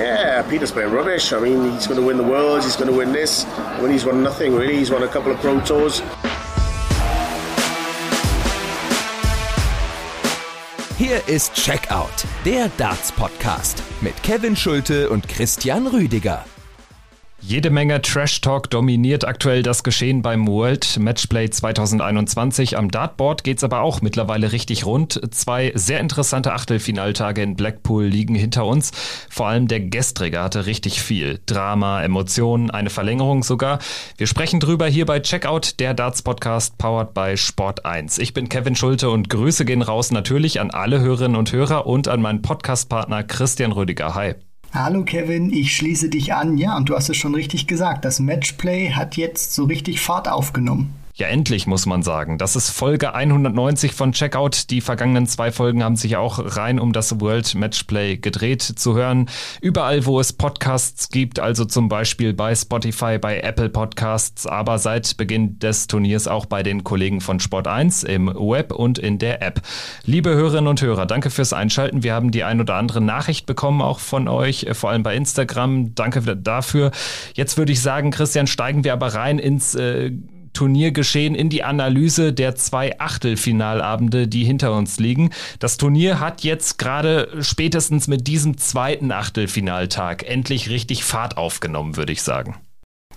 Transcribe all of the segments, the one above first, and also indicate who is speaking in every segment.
Speaker 1: Yeah, Peter's playing rubbish. I mean, he's going to win the Worlds, he's going to win this. When he's won nothing really, he's won a couple of Pro Tours.
Speaker 2: Hier ist Checkout, der Darts-Podcast mit Kevin Schulte und Christian Rüdiger.
Speaker 3: Jede Menge Trash Talk dominiert aktuell das Geschehen beim World Matchplay 2021. Am Dartboard geht's aber auch mittlerweile richtig rund. Zwei sehr interessante Achtelfinaltage in Blackpool liegen hinter uns. Vor allem der gestrige hatte richtig viel. Drama, Emotionen, eine Verlängerung sogar. Wir sprechen drüber hier bei Checkout, der Darts Podcast powered by Sport 1. Ich bin Kevin Schulte und Grüße gehen raus natürlich an alle Hörerinnen und Hörer und an meinen Podcastpartner Christian Rüdiger. Hi.
Speaker 4: Hallo Kevin, ich schließe dich an. Ja, und du hast es schon richtig gesagt. Das Matchplay hat jetzt so richtig Fahrt aufgenommen.
Speaker 3: Ja, endlich muss man sagen. Das ist Folge 190 von Checkout. Die vergangenen zwei Folgen haben sich auch rein um das World Matchplay gedreht zu hören. Überall, wo es Podcasts gibt, also zum Beispiel bei Spotify, bei Apple Podcasts, aber seit Beginn des Turniers auch bei den Kollegen von Sport 1 im Web und in der App. Liebe Hörerinnen und Hörer, danke fürs Einschalten. Wir haben die ein oder andere Nachricht bekommen, auch von euch, vor allem bei Instagram. Danke dafür. Jetzt würde ich sagen, Christian, steigen wir aber rein ins äh, Turniergeschehen in die Analyse der zwei Achtelfinalabende, die hinter uns liegen. Das Turnier hat jetzt gerade spätestens mit diesem zweiten Achtelfinaltag endlich richtig Fahrt aufgenommen, würde ich sagen.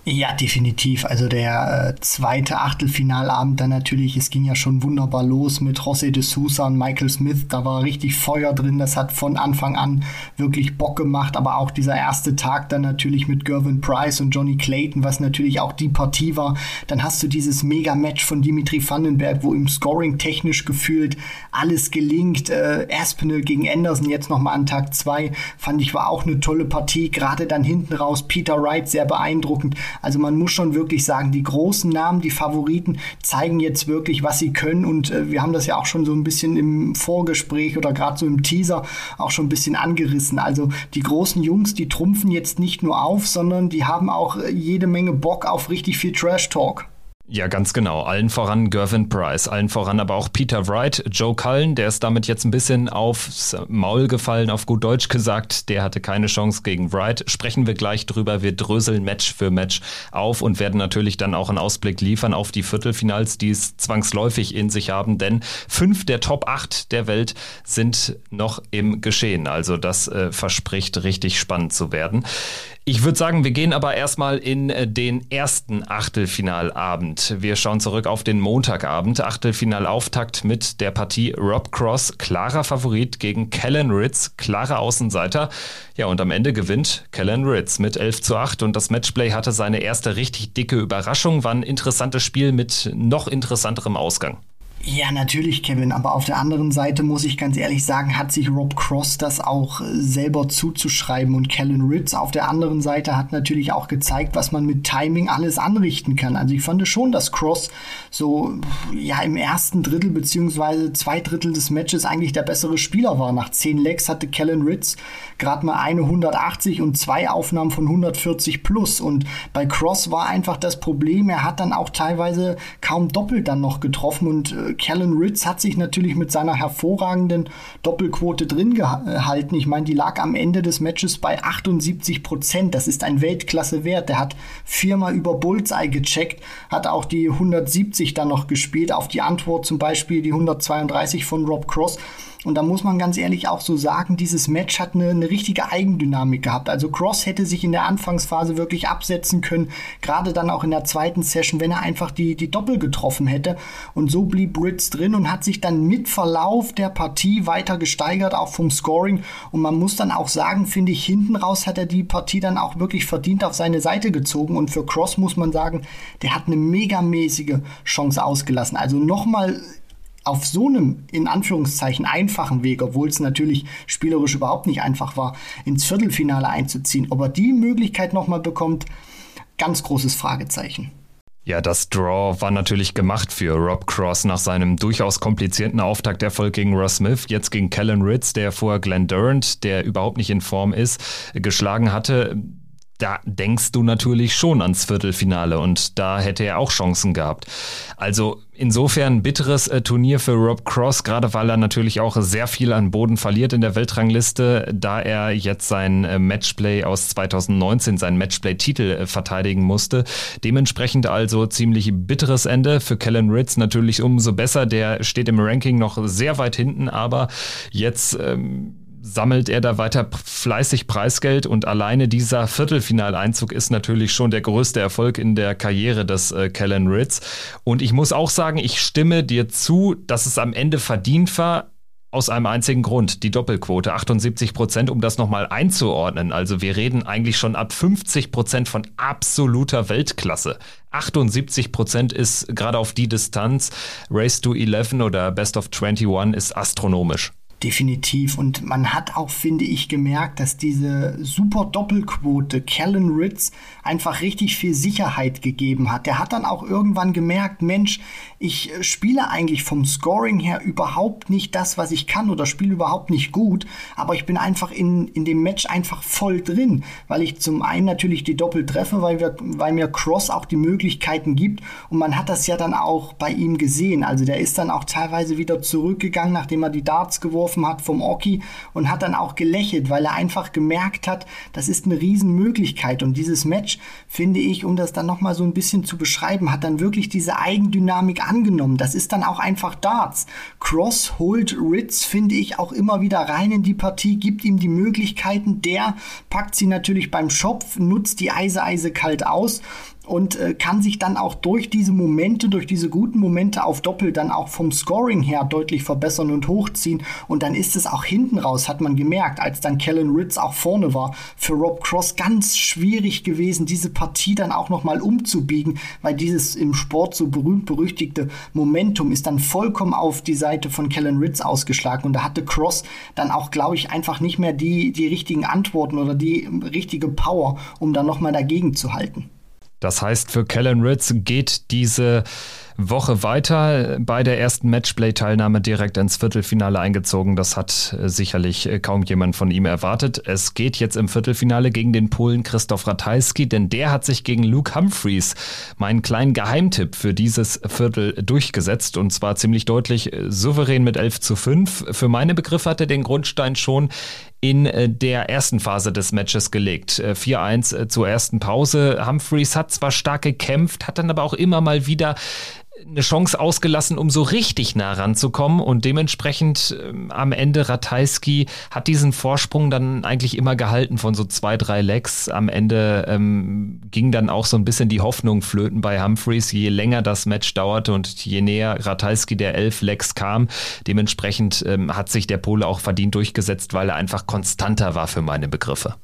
Speaker 4: Ja, definitiv. Also der äh, zweite Achtelfinalabend dann natürlich, es ging ja schon wunderbar los mit José de Sousa und Michael Smith. Da war richtig Feuer drin. Das hat von Anfang an wirklich Bock gemacht. Aber auch dieser erste Tag dann natürlich mit Gervin Price und Johnny Clayton, was natürlich auch die Partie war. Dann hast du dieses Mega-Match von Dimitri Vandenberg, wo im Scoring technisch gefühlt alles gelingt. Äh, Aspinall gegen Anderson jetzt nochmal an Tag zwei fand ich war auch eine tolle Partie. Gerade dann hinten raus Peter Wright sehr beeindruckend. Also man muss schon wirklich sagen, die großen Namen, die Favoriten zeigen jetzt wirklich, was sie können. Und äh, wir haben das ja auch schon so ein bisschen im Vorgespräch oder gerade so im Teaser auch schon ein bisschen angerissen. Also die großen Jungs, die trumpfen jetzt nicht nur auf, sondern die haben auch äh, jede Menge Bock auf richtig viel Trash Talk.
Speaker 3: Ja, ganz genau. Allen voran Gervin Price, allen voran aber auch Peter Wright, Joe Cullen, der ist damit jetzt ein bisschen aufs Maul gefallen, auf gut Deutsch gesagt. Der hatte keine Chance gegen Wright. Sprechen wir gleich drüber. Wir dröseln Match für Match auf und werden natürlich dann auch einen Ausblick liefern auf die Viertelfinals, die es zwangsläufig in sich haben, denn fünf der Top 8 der Welt sind noch im Geschehen. Also das äh, verspricht richtig spannend zu werden. Ich würde sagen, wir gehen aber erstmal in äh, den ersten Achtelfinalabend. Wir schauen zurück auf den Montagabend. Achtelfinalauftakt mit der Partie Rob Cross, klarer Favorit gegen Kellen Ritz, klarer Außenseiter. Ja, und am Ende gewinnt Kellen Ritz mit 11 zu 8 und das Matchplay hatte seine erste richtig dicke Überraschung, war ein interessantes Spiel mit noch interessanterem Ausgang.
Speaker 4: Ja, natürlich, Kevin. Aber auf der anderen Seite muss ich ganz ehrlich sagen, hat sich Rob Cross das auch äh, selber zuzuschreiben. Und Kellen Ritz auf der anderen Seite hat natürlich auch gezeigt, was man mit Timing alles anrichten kann. Also ich fand schon, dass Cross so ja im ersten Drittel beziehungsweise zwei Drittel des Matches eigentlich der bessere Spieler war. Nach zehn Legs hatte Kellen Ritz gerade mal eine 180 und zwei Aufnahmen von 140 plus. Und bei Cross war einfach das Problem, er hat dann auch teilweise kaum doppelt dann noch getroffen und äh, Callan Ritz hat sich natürlich mit seiner hervorragenden Doppelquote drin gehalten. Ich meine, die lag am Ende des Matches bei 78 Prozent. Das ist ein Weltklasse-Wert. Der hat viermal über Bullseye gecheckt, hat auch die 170 dann noch gespielt. Auf die Antwort zum Beispiel die 132 von Rob Cross. Und da muss man ganz ehrlich auch so sagen, dieses Match hat eine, eine richtige Eigendynamik gehabt. Also Cross hätte sich in der Anfangsphase wirklich absetzen können, gerade dann auch in der zweiten Session, wenn er einfach die, die Doppel getroffen hätte. Und so blieb Brits drin und hat sich dann mit Verlauf der Partie weiter gesteigert, auch vom Scoring. Und man muss dann auch sagen, finde ich, hinten raus hat er die Partie dann auch wirklich verdient auf seine Seite gezogen. Und für Cross muss man sagen, der hat eine megamäßige Chance ausgelassen. Also nochmal auf so einem in Anführungszeichen einfachen Weg, obwohl es natürlich spielerisch überhaupt nicht einfach war, ins Viertelfinale einzuziehen, ob er die Möglichkeit nochmal bekommt, ganz großes Fragezeichen.
Speaker 3: Ja, das Draw war natürlich gemacht für Rob Cross nach seinem durchaus komplizierten Auftakterfolg gegen Ross Smith, jetzt gegen Kellen Ritz, der vor Glenn Durant, der überhaupt nicht in Form ist, geschlagen hatte da denkst du natürlich schon ans Viertelfinale und da hätte er auch Chancen gehabt. Also insofern bitteres äh, Turnier für Rob Cross, gerade weil er natürlich auch sehr viel an Boden verliert in der Weltrangliste, da er jetzt sein äh, Matchplay aus 2019, seinen Matchplay-Titel äh, verteidigen musste. Dementsprechend also ziemlich bitteres Ende für Kellen Ritz natürlich umso besser. Der steht im Ranking noch sehr weit hinten, aber jetzt ähm, sammelt er da weiter fleißig Preisgeld und alleine dieser Viertelfinaleinzug ist natürlich schon der größte Erfolg in der Karriere des äh, Kellen Ritz. Und ich muss auch sagen, ich stimme dir zu, dass es am Ende verdient war, aus einem einzigen Grund, die Doppelquote, 78 Prozent, um das nochmal einzuordnen. Also wir reden eigentlich schon ab 50 Prozent von absoluter Weltklasse. 78 Prozent ist gerade auf die Distanz, Race to 11 oder Best of 21 ist astronomisch.
Speaker 4: Definitiv. Und man hat auch, finde ich, gemerkt, dass diese super Doppelquote Callan Ritz einfach richtig viel Sicherheit gegeben hat. Der hat dann auch irgendwann gemerkt, Mensch, ich äh, spiele eigentlich vom Scoring her überhaupt nicht das, was ich kann oder spiele überhaupt nicht gut, aber ich bin einfach in, in dem Match einfach voll drin, weil ich zum einen natürlich die Doppel treffe, weil, wir, weil mir Cross auch die Möglichkeiten gibt und man hat das ja dann auch bei ihm gesehen. Also der ist dann auch teilweise wieder zurückgegangen, nachdem er die Darts geworfen getroffen hat vom Oki und hat dann auch gelächelt, weil er einfach gemerkt hat, das ist eine Riesenmöglichkeit. Und dieses Match, finde ich, um das dann nochmal so ein bisschen zu beschreiben, hat dann wirklich diese Eigendynamik angenommen. Das ist dann auch einfach Darts. Cross holt Ritz, finde ich, auch immer wieder rein in die Partie, gibt ihm die Möglichkeiten. Der packt sie natürlich beim Schopf, nutzt die Eise Eise kalt aus und äh, kann sich dann auch durch diese Momente, durch diese guten Momente auf Doppel dann auch vom Scoring her deutlich verbessern und hochziehen. Und dann ist es auch hinten raus, hat man gemerkt, als dann Kellen Ritz auch vorne war, für Rob Cross ganz schwierig gewesen, diese Partie dann auch nochmal umzubiegen, weil dieses im Sport so berühmt-berüchtigte Momentum ist dann vollkommen auf die Seite von Kellen Ritz ausgeschlagen. Und da hatte Cross dann auch, glaube ich, einfach nicht mehr die, die richtigen Antworten oder die richtige Power, um dann nochmal dagegen zu halten.
Speaker 3: Das heißt, für Kellen Ritz geht diese Woche weiter bei der ersten Matchplay-Teilnahme direkt ins Viertelfinale eingezogen. Das hat äh, sicherlich äh, kaum jemand von ihm erwartet. Es geht jetzt im Viertelfinale gegen den Polen Christoph Ratajski, denn der hat sich gegen Luke Humphreys, meinen kleinen Geheimtipp für dieses Viertel, durchgesetzt und zwar ziemlich deutlich äh, souverän mit 11 zu 5. Für meine Begriffe hat er den Grundstein schon in der ersten Phase des Matches gelegt. 4-1 zur ersten Pause. Humphreys hat zwar stark gekämpft, hat dann aber auch immer mal wieder eine Chance ausgelassen, um so richtig nah ranzukommen und dementsprechend ähm, am Ende Ratajski hat diesen Vorsprung dann eigentlich immer gehalten von so zwei, drei Legs. Am Ende ähm, ging dann auch so ein bisschen die Hoffnung flöten bei Humphreys, je länger das Match dauerte und je näher Ratajski der elf Legs kam. Dementsprechend ähm, hat sich der Pole auch verdient durchgesetzt, weil er einfach konstanter war für meine Begriffe.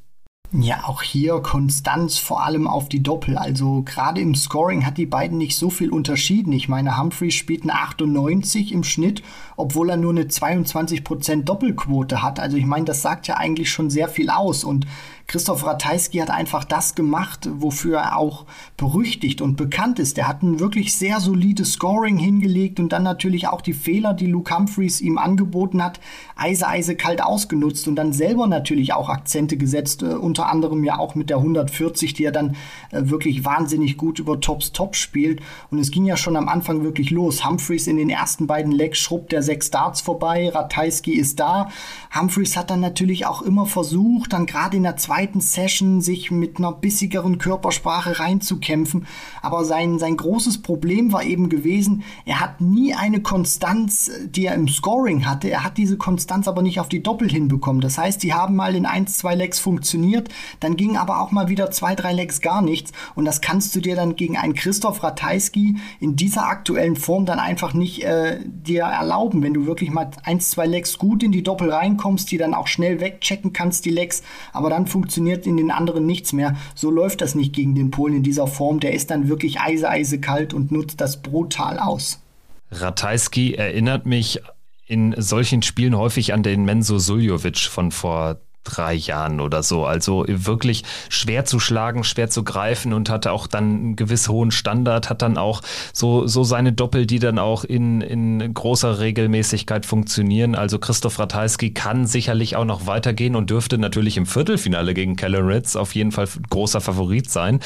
Speaker 4: Ja, auch hier Konstanz vor allem auf die Doppel. Also gerade im Scoring hat die beiden nicht so viel unterschieden. Ich meine, Humphreys spielt eine 98 im Schnitt, obwohl er nur eine 22% Doppelquote hat. Also ich meine, das sagt ja eigentlich schon sehr viel aus. Und Christoph Ratajski hat einfach das gemacht, wofür er auch berüchtigt und bekannt ist. Er hat ein wirklich sehr solides Scoring hingelegt und dann natürlich auch die Fehler, die Luke Humphreys ihm angeboten hat, eise, eise kalt ausgenutzt und dann selber natürlich auch Akzente gesetzt, äh, unter anderem ja auch mit der 140, die er dann äh, wirklich wahnsinnig gut über Tops Top spielt. Und es ging ja schon am Anfang wirklich los. Humphreys in den ersten beiden Legs schrubbt der sechs Darts vorbei, Ratajski ist da. Humphreys hat dann natürlich auch immer versucht, dann gerade in der zweiten zweiten Session sich mit einer bissigeren Körpersprache reinzukämpfen. Aber sein, sein großes Problem war eben gewesen, er hat nie eine Konstanz, die er im Scoring hatte. Er hat diese Konstanz aber nicht auf die Doppel hinbekommen. Das heißt, die haben mal in 1, 2 Legs funktioniert, dann ging aber auch mal wieder zwei, drei Legs gar nichts. Und das kannst du dir dann gegen einen Christoph Ratajski in dieser aktuellen Form dann einfach nicht äh, dir erlauben. Wenn du wirklich mal 1, 2 Legs gut in die Doppel reinkommst, die dann auch schnell wegchecken kannst, die Legs, aber dann funktioniert funktioniert in den anderen nichts mehr. So läuft das nicht gegen den Polen in dieser Form. Der ist dann wirklich eise, eise kalt und nutzt das brutal aus.
Speaker 3: Ratajski erinnert mich in solchen Spielen häufig an den Menzo Suljovic von vor drei Jahren oder so. Also wirklich schwer zu schlagen, schwer zu greifen und hatte auch dann einen gewiss hohen Standard, hat dann auch so, so seine Doppel, die dann auch in, in großer Regelmäßigkeit funktionieren. Also Christoph Ratajski kann sicherlich auch noch weitergehen und dürfte natürlich im Viertelfinale gegen Keller Ritz auf jeden Fall großer Favorit sein.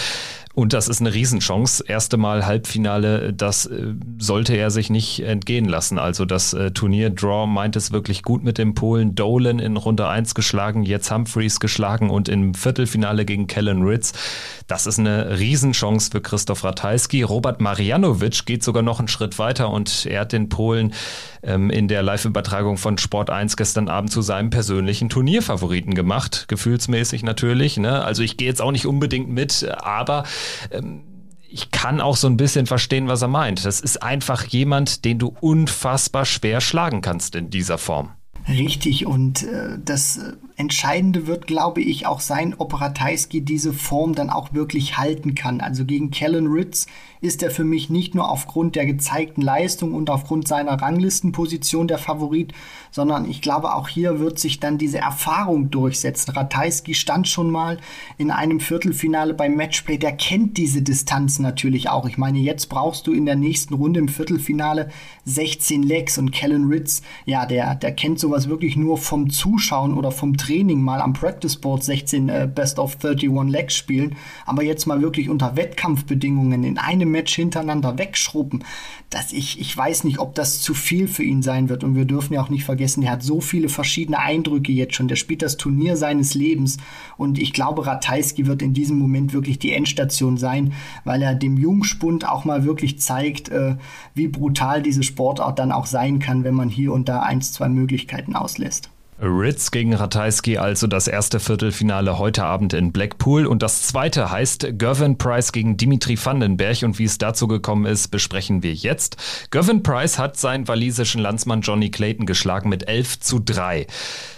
Speaker 3: Und das ist eine Riesenchance. Erste Mal Halbfinale, das äh, sollte er sich nicht entgehen lassen. Also das äh, Turnier Draw meint es wirklich gut mit dem Polen. Dolan in Runde 1 geschlagen, jetzt Humphreys geschlagen und im Viertelfinale gegen Kellen Ritz. Das ist eine Riesenchance für Christoph Ratajski. Robert Marianovic geht sogar noch einen Schritt weiter und er hat den Polen ähm, in der Live-Übertragung von Sport 1 gestern Abend zu seinem persönlichen Turnierfavoriten gemacht. Gefühlsmäßig natürlich. Ne? Also ich gehe jetzt auch nicht unbedingt mit, aber ähm, ich kann auch so ein bisschen verstehen, was er meint. Das ist einfach jemand, den du unfassbar schwer schlagen kannst in dieser Form.
Speaker 4: Richtig, und äh, das äh, Entscheidende wird, glaube ich, auch sein, ob Ratajski diese Form dann auch wirklich halten kann. Also gegen Kellen Ritz ist er für mich nicht nur aufgrund der gezeigten Leistung und aufgrund seiner Ranglistenposition der Favorit, sondern ich glaube, auch hier wird sich dann diese Erfahrung durchsetzen. Ratajski stand schon mal in einem Viertelfinale beim Matchplay, der kennt diese Distanz natürlich auch. Ich meine, jetzt brauchst du in der nächsten Runde im Viertelfinale 16 Legs und Kellen Ritz, ja, der, der kennt sowas wirklich nur vom Zuschauen oder vom Training mal am Practice Board 16 äh, Best of 31 Legs spielen, aber jetzt mal wirklich unter Wettkampfbedingungen in einem Match hintereinander wegschrubben, dass ich, ich weiß nicht, ob das zu viel für ihn sein wird. Und wir dürfen ja auch nicht vergessen, er hat so viele verschiedene Eindrücke jetzt schon, der spielt das Turnier seines Lebens. Und ich glaube, Ratajski wird in diesem Moment wirklich die Endstation sein, weil er dem Jungspund auch mal wirklich zeigt, äh, wie brutal diese Sportart dann auch sein kann, wenn man hier und da eins, zwei Möglichkeiten auslässt.
Speaker 3: Ritz gegen Ratajski also das erste Viertelfinale heute Abend in Blackpool und das zweite heißt Gervin Price gegen Dimitri Vandenberg und wie es dazu gekommen ist, besprechen wir jetzt. Gervin Price hat seinen walisischen Landsmann Johnny Clayton geschlagen mit 11 zu 3.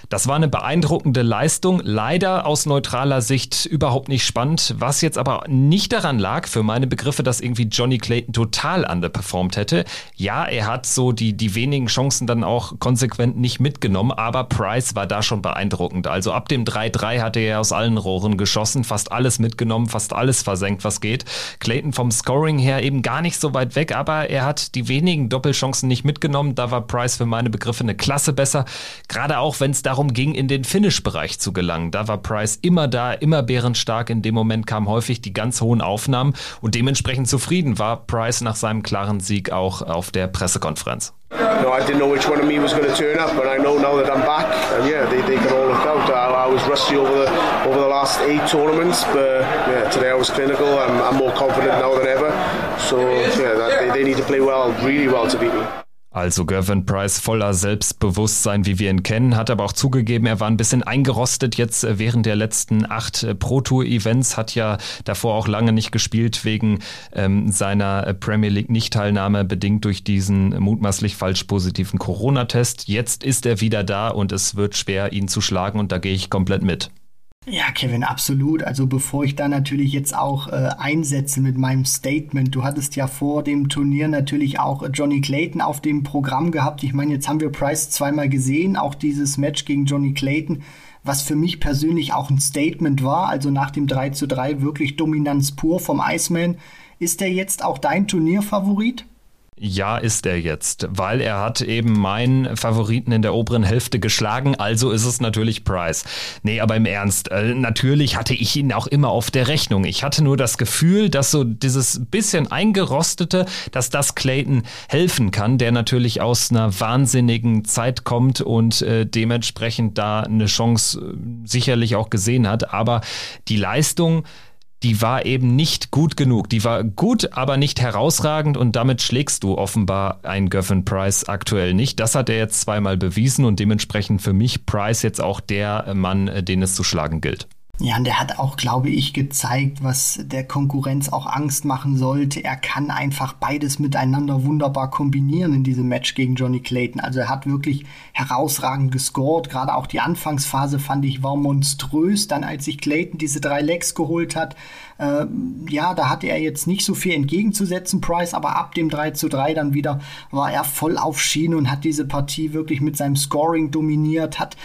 Speaker 3: Das war eine beeindruckende Leistung, leider aus neutraler Sicht überhaupt nicht spannend, was jetzt aber nicht daran lag, für meine Begriffe, dass irgendwie Johnny Clayton total underperformed hätte. Ja, er hat so die, die wenigen Chancen dann auch konsequent nicht mitgenommen, aber Price war da schon beeindruckend. Also ab dem 3-3 hatte er aus allen Rohren geschossen, fast alles mitgenommen, fast alles versenkt, was geht. Clayton vom Scoring her eben gar nicht so weit weg, aber er hat die wenigen Doppelchancen nicht mitgenommen. Da war Price für meine Begriffe eine Klasse besser, gerade auch wenn es darum darum ging, in den Finish-Bereich zu gelangen. Da war Price immer da, immer bärenstark. In dem Moment kamen häufig die ganz hohen Aufnahmen und dementsprechend zufrieden war Price nach seinem klaren Sieg auch auf der Pressekonferenz.
Speaker 1: No, I didn't know which one of me was going to turn up, but I know now that I'm back. And yeah, they, they can all look out. I, I was rusty over the over the last eight tournaments, but yeah, today I was clinical. I'm, I'm more confident now than ever. So yeah, that, they, they need to play well, really well to beat me.
Speaker 3: Also Gervin Price voller Selbstbewusstsein, wie wir ihn kennen, hat aber auch zugegeben, er war ein bisschen eingerostet jetzt äh, während der letzten acht äh, Pro Tour Events, hat ja davor auch lange nicht gespielt wegen ähm, seiner äh, Premier League Nichtteilnahme bedingt durch diesen mutmaßlich falsch positiven Corona-Test. Jetzt ist er wieder da und es wird schwer, ihn zu schlagen und da gehe ich komplett mit.
Speaker 4: Ja, Kevin, absolut. Also bevor ich da natürlich jetzt auch äh, einsetze mit meinem Statement, du hattest ja vor dem Turnier natürlich auch Johnny Clayton auf dem Programm gehabt. Ich meine, jetzt haben wir Price zweimal gesehen, auch dieses Match gegen Johnny Clayton, was für mich persönlich auch ein Statement war. Also nach dem 3 zu 3 wirklich Dominanz pur vom Iceman. Ist der jetzt auch dein Turnierfavorit?
Speaker 3: Ja, ist er jetzt, weil er hat eben meinen Favoriten in der oberen Hälfte geschlagen, also ist es natürlich Price. Nee, aber im Ernst, äh, natürlich hatte ich ihn auch immer auf der Rechnung. Ich hatte nur das Gefühl, dass so dieses bisschen eingerostete, dass das Clayton helfen kann, der natürlich aus einer wahnsinnigen Zeit kommt und äh, dementsprechend da eine Chance äh, sicherlich auch gesehen hat, aber die Leistung die war eben nicht gut genug. Die war gut, aber nicht herausragend und damit schlägst du offenbar einen Goffin Price aktuell nicht. Das hat er jetzt zweimal bewiesen und dementsprechend für mich Price jetzt auch der Mann, äh, den es zu schlagen gilt.
Speaker 4: Ja, und der hat auch, glaube ich, gezeigt, was der Konkurrenz auch Angst machen sollte. Er kann einfach beides miteinander wunderbar kombinieren in diesem Match gegen Johnny Clayton. Also er hat wirklich herausragend gescored. Gerade auch die Anfangsphase fand ich war monströs. Dann als sich Clayton diese drei Legs geholt hat, äh, ja, da hatte er jetzt nicht so viel entgegenzusetzen, Price, aber ab dem 3 zu 3 dann wieder war er voll auf Schiene und hat diese Partie wirklich mit seinem Scoring dominiert, hat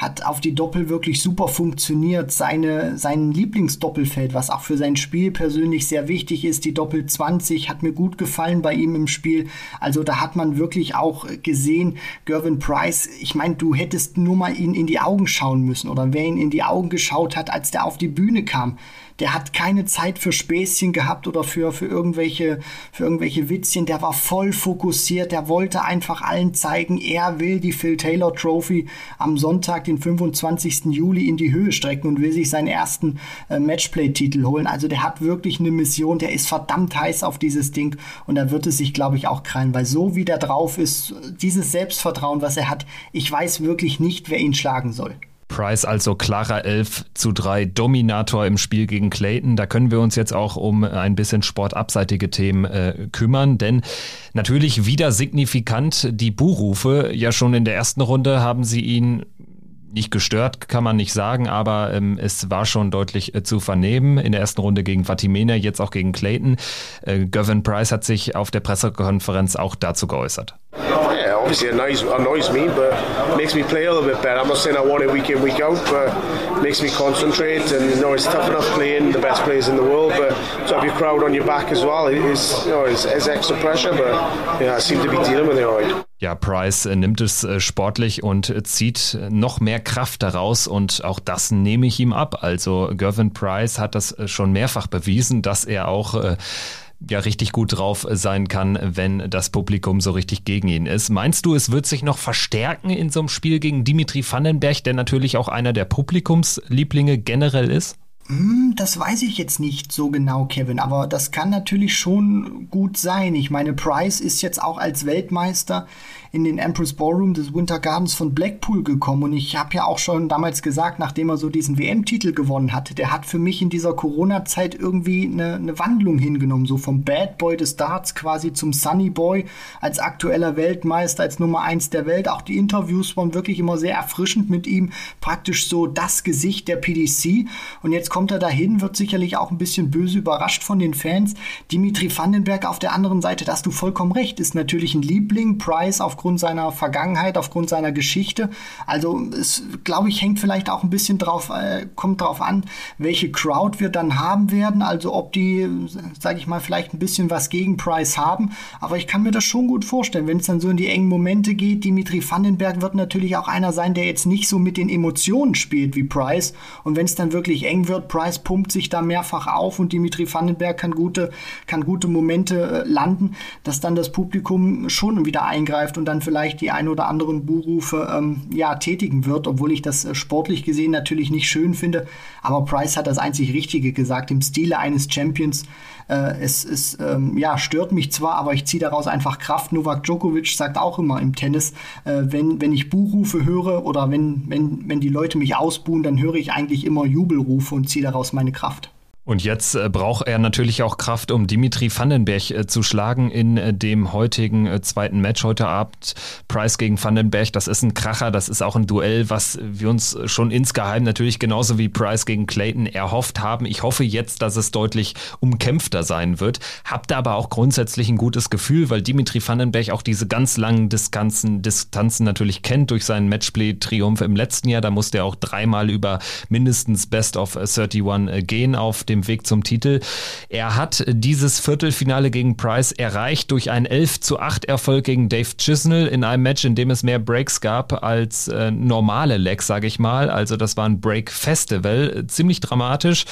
Speaker 4: hat auf die Doppel wirklich super funktioniert. Seine, sein Lieblingsdoppelfeld, was auch für sein Spiel persönlich sehr wichtig ist, die Doppel 20, hat mir gut gefallen bei ihm im Spiel. Also da hat man wirklich auch gesehen, Gervin Price, ich meine, du hättest nur mal ihn in die Augen schauen müssen oder wer ihn in die Augen geschaut hat, als der auf die Bühne kam der hat keine Zeit für Späßchen gehabt oder für, für, irgendwelche, für irgendwelche Witzchen. Der war voll fokussiert. Der wollte einfach allen zeigen, er will die Phil Taylor Trophy am Sonntag, den 25. Juli, in die Höhe strecken und will sich seinen ersten äh, Matchplay-Titel holen. Also der hat wirklich eine Mission. Der ist verdammt heiß auf dieses Ding und er wird es sich, glaube ich, auch krallen, weil so wie der drauf ist, dieses Selbstvertrauen, was er hat, ich weiß wirklich nicht, wer ihn schlagen soll.
Speaker 3: Price also klarer 11 zu 3 Dominator im Spiel gegen Clayton. Da können wir uns jetzt auch um ein bisschen sportabseitige Themen äh, kümmern, denn natürlich wieder signifikant die Buhrufe. Ja, schon in der ersten Runde haben sie ihn nicht gestört, kann man nicht sagen, aber ähm, es war schon deutlich äh, zu vernehmen. In der ersten Runde gegen Fatimena, jetzt auch gegen Clayton. Äh, Gavin Price hat sich auf der Pressekonferenz auch dazu geäußert.
Speaker 1: Yeah, obviously annoys, annoys me, but makes me play a little bit better. I'm not saying I want it week in, week out, but makes me concentrate. And you know, it's tough enough playing the best players in the world, but to have your crowd on your back as well is, you know, is, is extra pressure. But yeah, I seem to be dealing with it all right.
Speaker 3: Ja, Price äh, nimmt es äh, sportlich und äh, zieht noch mehr Kraft daraus und auch das nehme ich ihm ab. Also Gervin Price hat das schon mehrfach bewiesen, dass er auch ja richtig gut drauf sein kann, wenn das Publikum so richtig gegen ihn ist. Meinst du, es wird sich noch verstärken in so einem Spiel gegen Dimitri Vandenberg, der natürlich auch einer der Publikumslieblinge generell ist?
Speaker 4: Hm, das weiß ich jetzt nicht so genau, Kevin, aber das kann natürlich schon gut sein. Ich meine, Price ist jetzt auch als Weltmeister in den Empress Ballroom des Winter Gardens von Blackpool gekommen. Und ich habe ja auch schon damals gesagt, nachdem er so diesen WM-Titel gewonnen hatte, der hat für mich in dieser Corona-Zeit irgendwie eine, eine Wandlung hingenommen. So vom Bad Boy des Darts quasi zum Sunny Boy als aktueller Weltmeister, als Nummer eins der Welt. Auch die Interviews waren wirklich immer sehr erfrischend mit ihm. Praktisch so das Gesicht der PDC. Und jetzt kommt er dahin, wird sicherlich auch ein bisschen böse überrascht von den Fans. Dimitri Vandenberg auf der anderen Seite, da hast du vollkommen recht, ist natürlich ein Liebling. Price auf aufgrund seiner Vergangenheit, aufgrund seiner Geschichte. Also es, glaube ich, hängt vielleicht auch ein bisschen drauf, äh, kommt drauf an, welche Crowd wir dann haben werden. Also ob die, sage ich mal, vielleicht ein bisschen was gegen Price haben. Aber ich kann mir das schon gut vorstellen, wenn es dann so in die engen Momente geht. Dimitri Vandenberg wird natürlich auch einer sein, der jetzt nicht so mit den Emotionen spielt wie Price. Und wenn es dann wirklich eng wird, Price pumpt sich da mehrfach auf und Dimitri Vandenberg kann gute, kann gute Momente äh, landen, dass dann das Publikum schon wieder eingreift und dann vielleicht die ein oder anderen Buhrufe ähm, ja, tätigen wird, obwohl ich das äh, sportlich gesehen natürlich nicht schön finde. Aber Price hat das einzig Richtige gesagt, im Stile eines Champions. Äh, es es ähm, ja, stört mich zwar, aber ich ziehe daraus einfach Kraft. Novak Djokovic sagt auch immer im Tennis, äh, wenn, wenn ich Buhrufe höre oder wenn, wenn, wenn die Leute mich ausbuhen, dann höre ich eigentlich immer Jubelrufe und ziehe daraus meine Kraft.
Speaker 3: Und jetzt äh, braucht er natürlich auch Kraft, um Dimitri Vandenberg äh, zu schlagen in äh, dem heutigen zweiten Match heute Abend. Price gegen Vandenberg, das ist ein Kracher, das ist auch ein Duell, was wir uns schon insgeheim natürlich genauso wie Price gegen Clayton erhofft haben. Ich hoffe jetzt, dass es deutlich umkämpfter sein wird. Hab da aber auch grundsätzlich ein gutes Gefühl, weil Dimitri Vandenberg auch diese ganz langen Distanzen, Distanzen natürlich kennt durch seinen Matchplay-Triumph im letzten Jahr. Da musste er auch dreimal über mindestens Best of 31 äh, gehen auf dem dem Weg zum Titel. Er hat dieses Viertelfinale gegen Price erreicht durch einen 11 zu 8 Erfolg gegen Dave Chisnell in einem Match, in dem es mehr Breaks gab als äh, normale Legs, sage ich mal. Also das war ein Break-Festival, ziemlich dramatisch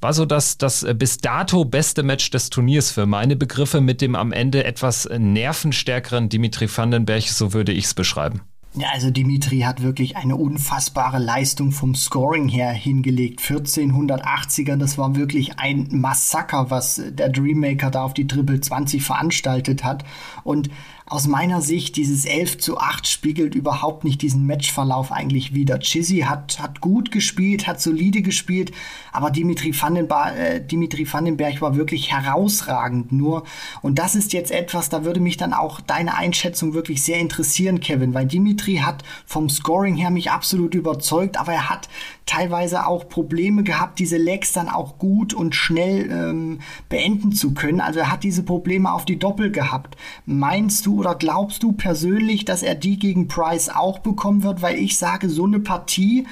Speaker 3: war so das, das bis dato beste Match des Turniers für meine Begriffe mit dem am Ende etwas nervenstärkeren Dimitri Vandenberg, so würde ich es beschreiben.
Speaker 4: Ja, also Dimitri hat wirklich eine unfassbare Leistung vom Scoring her hingelegt. 1480er, das war wirklich ein Massaker, was der Dreammaker da auf die Triple 20 veranstaltet hat. Und aus meiner Sicht, dieses 11 zu 8 spiegelt überhaupt nicht diesen Matchverlauf eigentlich wieder. Chizzy hat, hat gut gespielt, hat solide gespielt, aber Dimitri, Vandenba äh, Dimitri Vandenberg war wirklich herausragend nur. Und das ist jetzt etwas, da würde mich dann auch deine Einschätzung wirklich sehr interessieren, Kevin, weil Dimitri hat vom Scoring her mich absolut überzeugt, aber er hat teilweise auch Probleme gehabt, diese Legs dann auch gut und schnell ähm, beenden zu können. Also er hat diese Probleme auf die Doppel gehabt. Meinst oder glaubst du persönlich, dass er die gegen Price auch bekommen wird? Weil ich sage, so eine Partie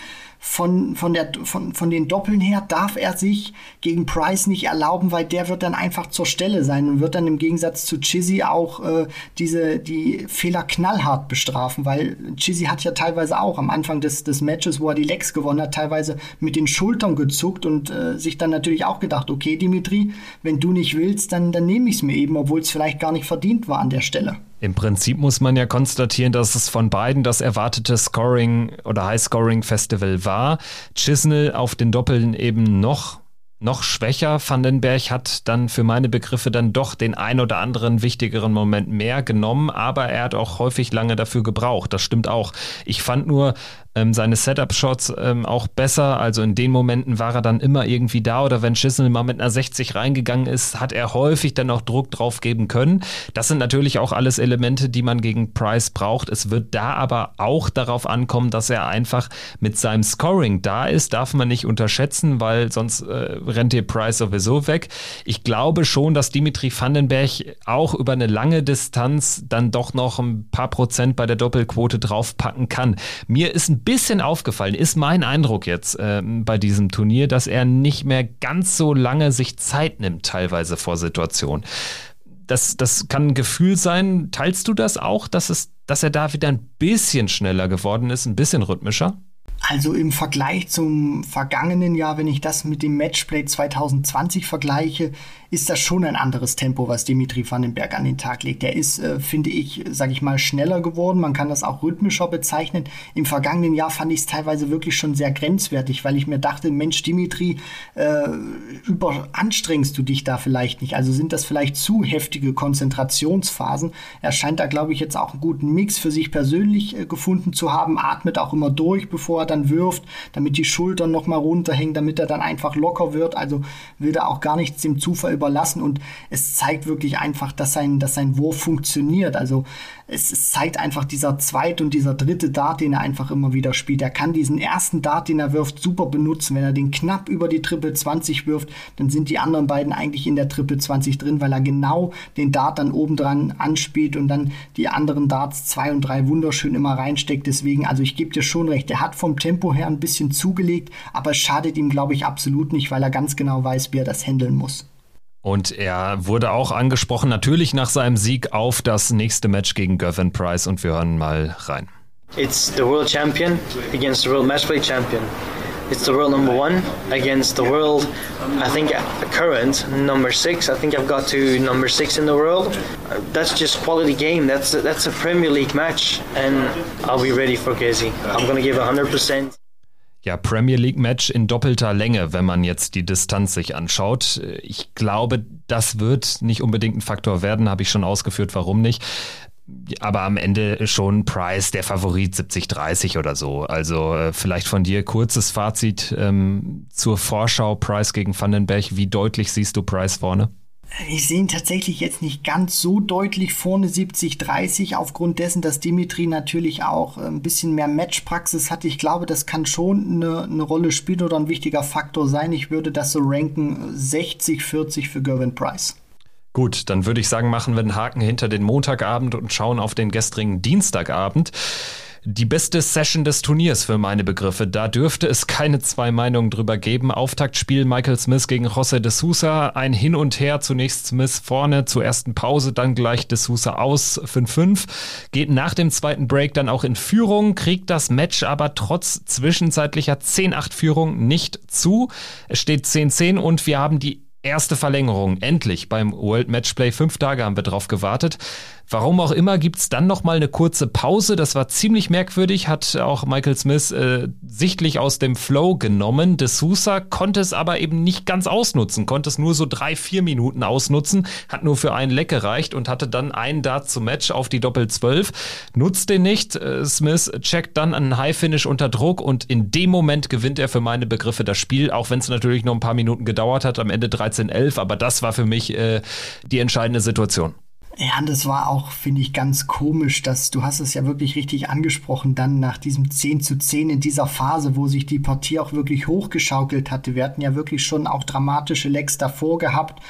Speaker 4: von, von, der, von, von den Doppeln her darf er sich gegen Price nicht erlauben, weil der wird dann einfach zur Stelle sein und wird dann im Gegensatz zu Chizzy auch äh, diese, die Fehler knallhart bestrafen, weil Chizzy hat ja teilweise auch am Anfang des, des Matches, wo er die Legs gewonnen hat, teilweise mit den Schultern gezuckt und äh, sich dann natürlich auch gedacht, okay, Dimitri, wenn du nicht willst, dann, dann nehme ich es mir eben, obwohl es vielleicht gar nicht verdient war an der Stelle.
Speaker 3: Im Prinzip muss man ja konstatieren, dass es von beiden das erwartete Scoring oder High-Scoring-Festival war. Chisnell auf den Doppeln eben noch noch schwächer. Vandenberg hat dann für meine Begriffe dann doch den ein oder anderen wichtigeren Moment mehr genommen, aber er hat auch häufig lange dafür gebraucht. Das stimmt auch. Ich fand nur, ähm, seine Setup-Shots ähm, auch besser. Also in den Momenten war er dann immer irgendwie da oder wenn Schissel mal mit einer 60 reingegangen ist, hat er häufig dann auch Druck drauf geben können. Das sind natürlich auch alles Elemente, die man gegen Price braucht. Es wird da aber auch darauf ankommen, dass er einfach mit seinem Scoring da ist. Darf man nicht unterschätzen, weil sonst äh, rennt dir Price sowieso weg. Ich glaube schon, dass Dimitri Vandenberg auch über eine lange Distanz dann doch noch ein paar Prozent bei der Doppelquote draufpacken kann. Mir ist ein bisschen aufgefallen, ist mein Eindruck jetzt äh, bei diesem Turnier, dass er nicht mehr ganz so lange sich Zeit nimmt, teilweise vor Situationen. Das, das kann ein Gefühl sein. Teilst du das auch, dass, es, dass er da wieder ein bisschen schneller geworden ist, ein bisschen rhythmischer?
Speaker 4: Also im Vergleich zum vergangenen Jahr, wenn ich das mit dem Matchplay 2020 vergleiche, ist das schon ein anderes Tempo, was Dimitri Vandenberg an den Tag legt. Er ist, äh, finde ich, sage ich mal, schneller geworden. Man kann das auch rhythmischer bezeichnen. Im vergangenen Jahr fand ich es teilweise wirklich schon sehr grenzwertig, weil ich mir dachte, Mensch, Dimitri, äh, überanstrengst du dich da vielleicht nicht? Also sind das vielleicht zu heftige Konzentrationsphasen? Er scheint da, glaube ich, jetzt auch einen guten Mix für sich persönlich äh, gefunden zu haben, atmet auch immer durch, bevor er dann wirft, damit die Schultern nochmal runterhängen, damit er dann einfach locker wird. Also will da auch gar nichts dem Zufall über überlassen und es zeigt wirklich einfach, dass sein, dass sein Wurf funktioniert. Also es, es zeigt einfach dieser zweite und dieser dritte Dart, den er einfach immer wieder spielt. Er kann diesen ersten Dart, den er wirft, super benutzen. Wenn er den knapp über die Triple 20 wirft, dann sind die anderen beiden eigentlich in der Triple 20 drin, weil er genau den Dart dann obendran anspielt und dann die anderen Darts zwei und drei wunderschön immer reinsteckt. Deswegen, also ich gebe dir schon recht, er hat vom Tempo her ein bisschen zugelegt, aber es schadet ihm, glaube ich, absolut nicht, weil er ganz genau weiß, wie er das handeln muss.
Speaker 3: Und er wurde auch angesprochen, natürlich nach seinem Sieg auf das nächste Match gegen Gervin Price. Und wir hören mal rein.
Speaker 5: It's the world champion against the world matchplay champion. It's the world number one against the world, I think, current number six. I think I've got to number six in the world. That's just quality game. That's a, that's a Premier League match, and I'll be ready for Casey. I'm gonna give 100%
Speaker 3: ja, Premier League Match in doppelter Länge, wenn man jetzt die Distanz sich anschaut. Ich glaube, das wird nicht unbedingt ein Faktor werden, habe ich schon ausgeführt, warum nicht. Aber am Ende schon Price der Favorit 70-30 oder so. Also äh, vielleicht von dir kurzes Fazit ähm, zur Vorschau Price gegen Vandenberg. Wie deutlich siehst du Price vorne?
Speaker 4: Ich sehe ihn tatsächlich jetzt nicht ganz so deutlich vorne 70-30, aufgrund dessen, dass Dimitri natürlich auch ein bisschen mehr Matchpraxis hat. Ich glaube, das kann schon eine, eine Rolle spielen oder ein wichtiger Faktor sein. Ich würde das so ranken 60-40 für Gervin Price.
Speaker 3: Gut, dann würde ich sagen, machen wir einen Haken hinter den Montagabend und schauen auf den gestrigen Dienstagabend die beste Session des Turniers für meine Begriffe. Da dürfte es keine zwei Meinungen drüber geben. Auftaktspiel Michael Smith gegen José de Sousa. Ein Hin und Her. Zunächst Smith vorne zur ersten Pause, dann gleich de Sousa aus 5-5. Geht nach dem zweiten Break dann auch in Führung, kriegt das Match aber trotz zwischenzeitlicher 10-8 Führung nicht zu. Es steht 10-10 und wir haben die erste Verlängerung. Endlich beim World Matchplay. Fünf Tage haben wir drauf gewartet. Warum auch immer gibt's dann noch mal eine kurze Pause. Das war ziemlich merkwürdig, hat auch Michael Smith äh, sichtlich aus dem Flow genommen. De Sousa konnte es aber eben nicht ganz ausnutzen, konnte es nur so drei, vier Minuten ausnutzen, hat nur für einen Leck gereicht und hatte dann einen Dart zum Match auf die Doppel 12. Nutzt den nicht. Äh, Smith checkt dann einen High Finish unter Druck und in dem Moment gewinnt er für meine Begriffe das Spiel, auch wenn es natürlich noch ein paar Minuten gedauert hat, am Ende 13-11, aber das war für mich äh, die entscheidende Situation.
Speaker 4: Ja, das war auch, finde ich, ganz komisch, dass du hast es ja wirklich richtig angesprochen, dann nach diesem 10 zu 10 in dieser Phase, wo sich die Partie auch wirklich hochgeschaukelt hatte. Wir hatten ja wirklich schon auch dramatische Lecks davor gehabt.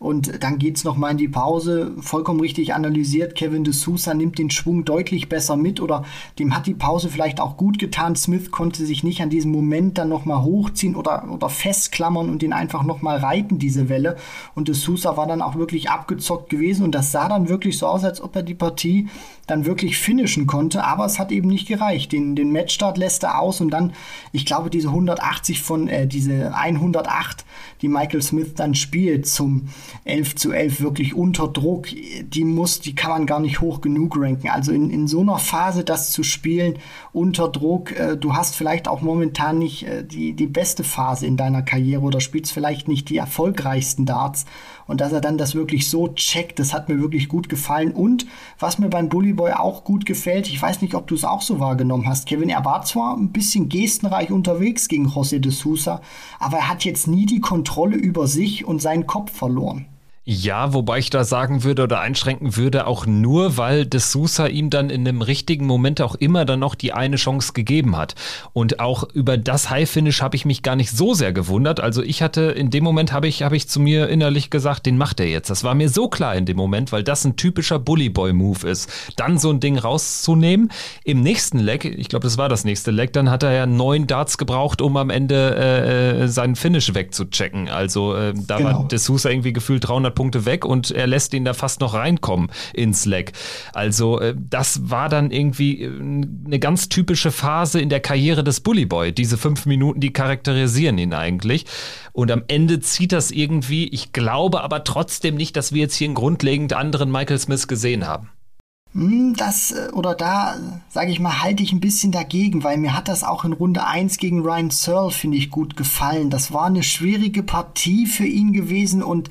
Speaker 4: Und dann geht's noch mal in die Pause. Vollkommen richtig analysiert. Kevin de Sousa nimmt den Schwung deutlich besser mit oder dem hat die Pause vielleicht auch gut getan. Smith konnte sich nicht an diesem Moment dann noch mal hochziehen oder, oder festklammern und den einfach noch mal reiten, diese Welle. Und de Sousa war dann auch wirklich abgezockt gewesen und das sah dann wirklich so aus, als ob er die Partie dann wirklich finishen konnte, aber es hat eben nicht gereicht. Den, den Matchstart lässt er aus und dann, ich glaube, diese 180 von, äh, diese 108, die Michael Smith dann spielt zum 11 zu 11 wirklich unter Druck, die muss, die kann man gar nicht hoch genug ranken. Also in, in so einer Phase das zu spielen unter Druck, äh, du hast vielleicht auch momentan nicht äh, die, die beste Phase in deiner Karriere oder spielst vielleicht nicht die erfolgreichsten Darts und dass er dann das wirklich so checkt, das hat mir wirklich gut gefallen. Und was mir beim Bully Boy auch gut gefällt, ich weiß nicht, ob du es auch so wahrgenommen hast, Kevin, er war zwar ein bisschen gestenreich unterwegs gegen José de Sousa, aber er hat jetzt nie die Kontrolle über sich und seinen Kopf verloren.
Speaker 3: Ja, wobei ich da sagen würde oder einschränken würde, auch nur, weil De Sousa ihm dann in dem richtigen Moment auch immer dann noch die eine Chance gegeben hat. Und auch über das High-Finish habe ich mich gar nicht so sehr gewundert. Also ich hatte, in dem Moment habe ich, habe ich zu mir innerlich gesagt, den macht er jetzt. Das war mir so klar in dem Moment, weil das ein typischer Bully-Boy-Move ist. Dann so ein Ding rauszunehmen. Im nächsten Leg, ich glaube, das war das nächste Leg, dann hat er ja neun Darts gebraucht, um am Ende äh, äh seinen Finish wegzuchecken. Also äh, da genau. war De Sousa irgendwie gefühlt 300 100 Punkte weg und er lässt ihn da fast noch reinkommen ins Leck. Also äh, das war dann irgendwie äh, eine ganz typische Phase in der Karriere des Bully Boy. Diese fünf Minuten, die charakterisieren ihn eigentlich. Und am Ende zieht das irgendwie. Ich glaube aber trotzdem nicht, dass wir jetzt hier einen grundlegend anderen Michael Smith gesehen haben.
Speaker 4: Hm, das äh, oder da, sage ich mal, halte ich ein bisschen dagegen, weil mir hat das auch in Runde 1 gegen Ryan Searle, finde ich, gut gefallen. Das war eine schwierige Partie für ihn gewesen und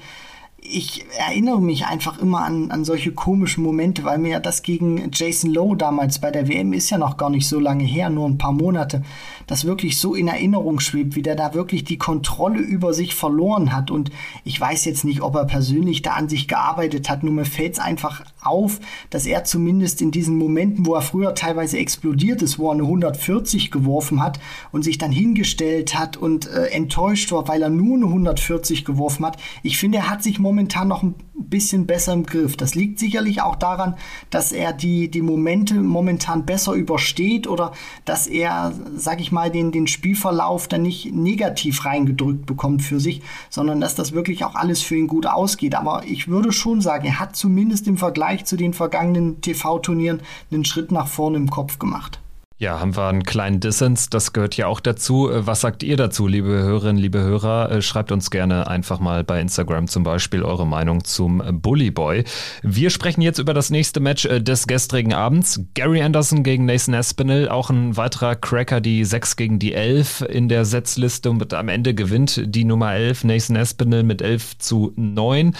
Speaker 4: ich erinnere mich einfach immer an, an solche komischen Momente, weil mir ja das gegen Jason Lowe damals bei der WM ist ja noch gar nicht so lange her, nur ein paar Monate, das wirklich so in Erinnerung schwebt, wie der da wirklich die Kontrolle über sich verloren hat. Und ich weiß jetzt nicht, ob er persönlich da an sich gearbeitet hat, nur mir fällt es einfach auf, dass er zumindest in diesen Momenten, wo er früher teilweise explodiert ist, wo er eine 140 geworfen hat und sich dann hingestellt hat und äh, enttäuscht war, weil er nur eine 140 geworfen hat. Ich finde, er hat sich momentan noch ein bisschen besser im Griff. Das liegt sicherlich auch daran, dass er die, die Momente momentan besser übersteht oder dass er, sag ich mal, den, den Spielverlauf dann nicht negativ reingedrückt bekommt für sich, sondern dass das wirklich auch alles für ihn gut ausgeht. Aber ich würde schon sagen, er hat zumindest im Vergleich zu den vergangenen TV-Turnieren einen Schritt nach vorne im Kopf gemacht.
Speaker 3: Ja, haben wir einen kleinen Dissens, das gehört ja auch dazu. Äh, was sagt ihr dazu, liebe Hörerinnen, liebe Hörer? Äh, schreibt uns gerne einfach mal bei Instagram zum Beispiel eure Meinung zum Bully Boy. Wir sprechen jetzt über das nächste Match äh, des gestrigen Abends. Gary Anderson gegen Nathan Espinel, auch ein weiterer Cracker, die 6 gegen die 11 in der Setzliste und am Ende gewinnt die Nummer 11, Nathan Espinel mit 11 zu 9.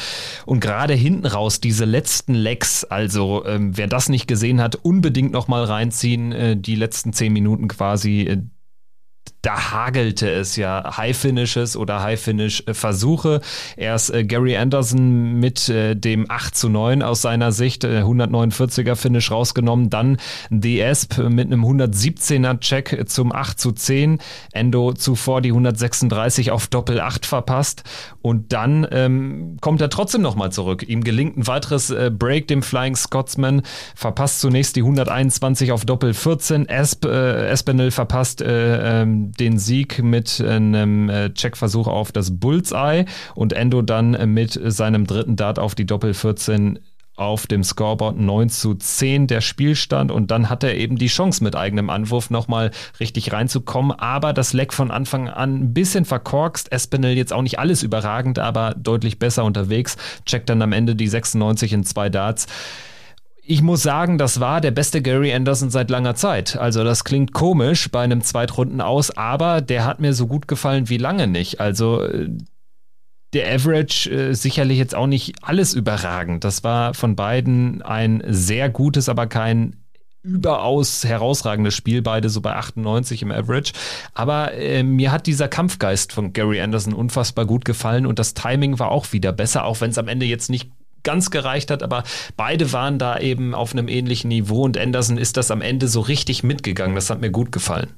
Speaker 3: Und gerade hinten raus diese letzten Legs, also ähm, wer das nicht gesehen hat, unbedingt nochmal reinziehen, äh, die letzten zehn Minuten quasi äh, da hagelte es ja. High-Finishes oder High-Finish-Versuche. Erst äh, Gary Anderson mit äh, dem 8 zu 9 aus seiner Sicht, äh, 149er Finish rausgenommen, dann The Esp mit einem 117er Check zum 8 zu 10, Endo zuvor die 136 auf Doppel 8 verpasst. Und dann ähm, kommt er trotzdem nochmal zurück. Ihm gelingt ein weiteres äh, Break, dem Flying Scotsman, verpasst zunächst die 121 auf Doppel 14, Esp, äh, Espinel verpasst äh, ähm, den Sieg mit einem äh, Checkversuch auf das Bullseye und Endo dann mit seinem dritten Dart auf die Doppel 14 auf dem Scoreboard 9 zu 10 der Spielstand. Und dann hat er eben die Chance mit eigenem Anwurf nochmal richtig reinzukommen, aber das Leck von Anfang an ein bisschen verkorkst, Espinel jetzt auch nicht alles überragend, aber deutlich besser unterwegs, checkt dann am Ende die 96 in zwei Darts. Ich muss sagen, das war der beste Gary Anderson seit langer Zeit. Also das klingt komisch bei einem Zweitrunden aus, aber der hat mir so gut gefallen wie lange nicht. Also äh, der Average äh, sicherlich jetzt auch nicht alles überragend. Das war von beiden ein sehr gutes, aber kein überaus herausragendes Spiel, beide so bei 98 im Average. Aber äh, mir hat dieser Kampfgeist von Gary Anderson unfassbar gut gefallen und das Timing war auch wieder besser, auch wenn es am Ende jetzt nicht ganz gereicht hat, aber beide waren da eben auf einem ähnlichen Niveau und Anderson ist das am Ende so richtig mitgegangen. Das hat mir gut gefallen.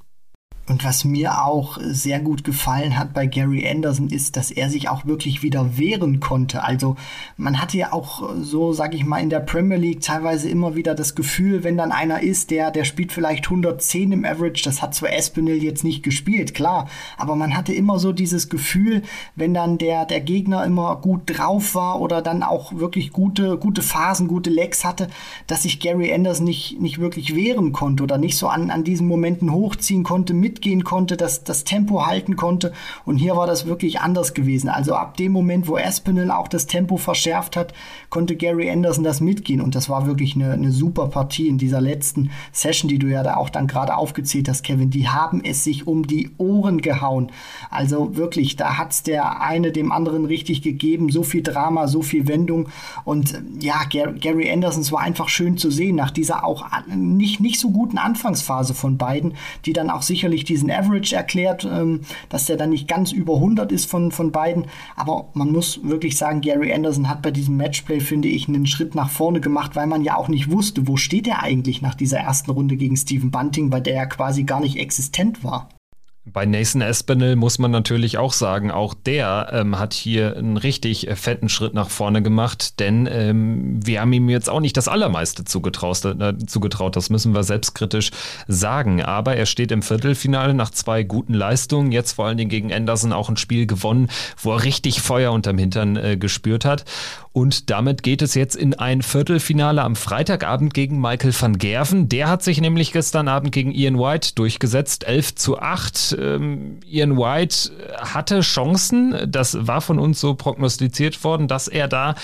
Speaker 4: Und was mir auch sehr gut gefallen hat bei Gary Anderson ist, dass er sich auch wirklich wieder wehren konnte. Also man hatte ja auch so, sag ich mal, in der Premier League teilweise immer wieder das Gefühl, wenn dann einer ist, der, der spielt vielleicht 110 im Average, das hat zwar Espinel jetzt nicht gespielt, klar, aber man hatte immer so dieses Gefühl, wenn dann der, der Gegner immer gut drauf war oder dann auch wirklich gute, gute Phasen, gute Legs hatte, dass sich Gary Anderson nicht, nicht wirklich wehren konnte oder nicht so an, an diesen Momenten hochziehen konnte mit mitgehen konnte, das, das Tempo halten konnte. Und hier war das wirklich anders gewesen. Also ab dem Moment, wo Aspinall auch das Tempo verschärft hat, konnte Gary Anderson das mitgehen. Und das war wirklich eine, eine super Partie in dieser letzten Session, die du ja da auch dann gerade aufgezählt hast, Kevin. Die haben es sich um die Ohren gehauen. Also wirklich, da hat es der eine dem anderen richtig gegeben. So viel Drama, so viel Wendung. Und ja, Gary Anderson, es war einfach schön zu sehen, nach dieser auch nicht, nicht so guten Anfangsphase von beiden, die dann auch sicherlich natürlich diesen Average erklärt, ähm, dass der dann nicht ganz über 100 ist von, von beiden. Aber man muss wirklich sagen, Gary Anderson hat bei diesem Matchplay, finde ich, einen Schritt nach vorne gemacht, weil man ja auch nicht wusste, wo steht er eigentlich nach dieser ersten Runde gegen Stephen Bunting, weil der ja quasi gar nicht existent war.
Speaker 3: Bei Nathan Espinel muss man natürlich auch sagen, auch der ähm, hat hier einen richtig äh, fetten Schritt nach vorne gemacht, denn ähm, wir haben ihm jetzt auch nicht das Allermeiste zugetraut, äh, zugetraut, das müssen wir selbstkritisch sagen. Aber er steht im Viertelfinale nach zwei guten Leistungen, jetzt vor allen Dingen gegen Anderson auch ein Spiel gewonnen, wo er richtig Feuer unterm Hintern äh, gespürt hat. Und damit geht es jetzt in ein Viertelfinale am Freitagabend gegen Michael van Gerven. Der hat sich nämlich gestern Abend gegen Ian White durchgesetzt, 11 zu 8. Ähm, Ian White hatte Chancen, das war von uns so prognostiziert worden, dass er da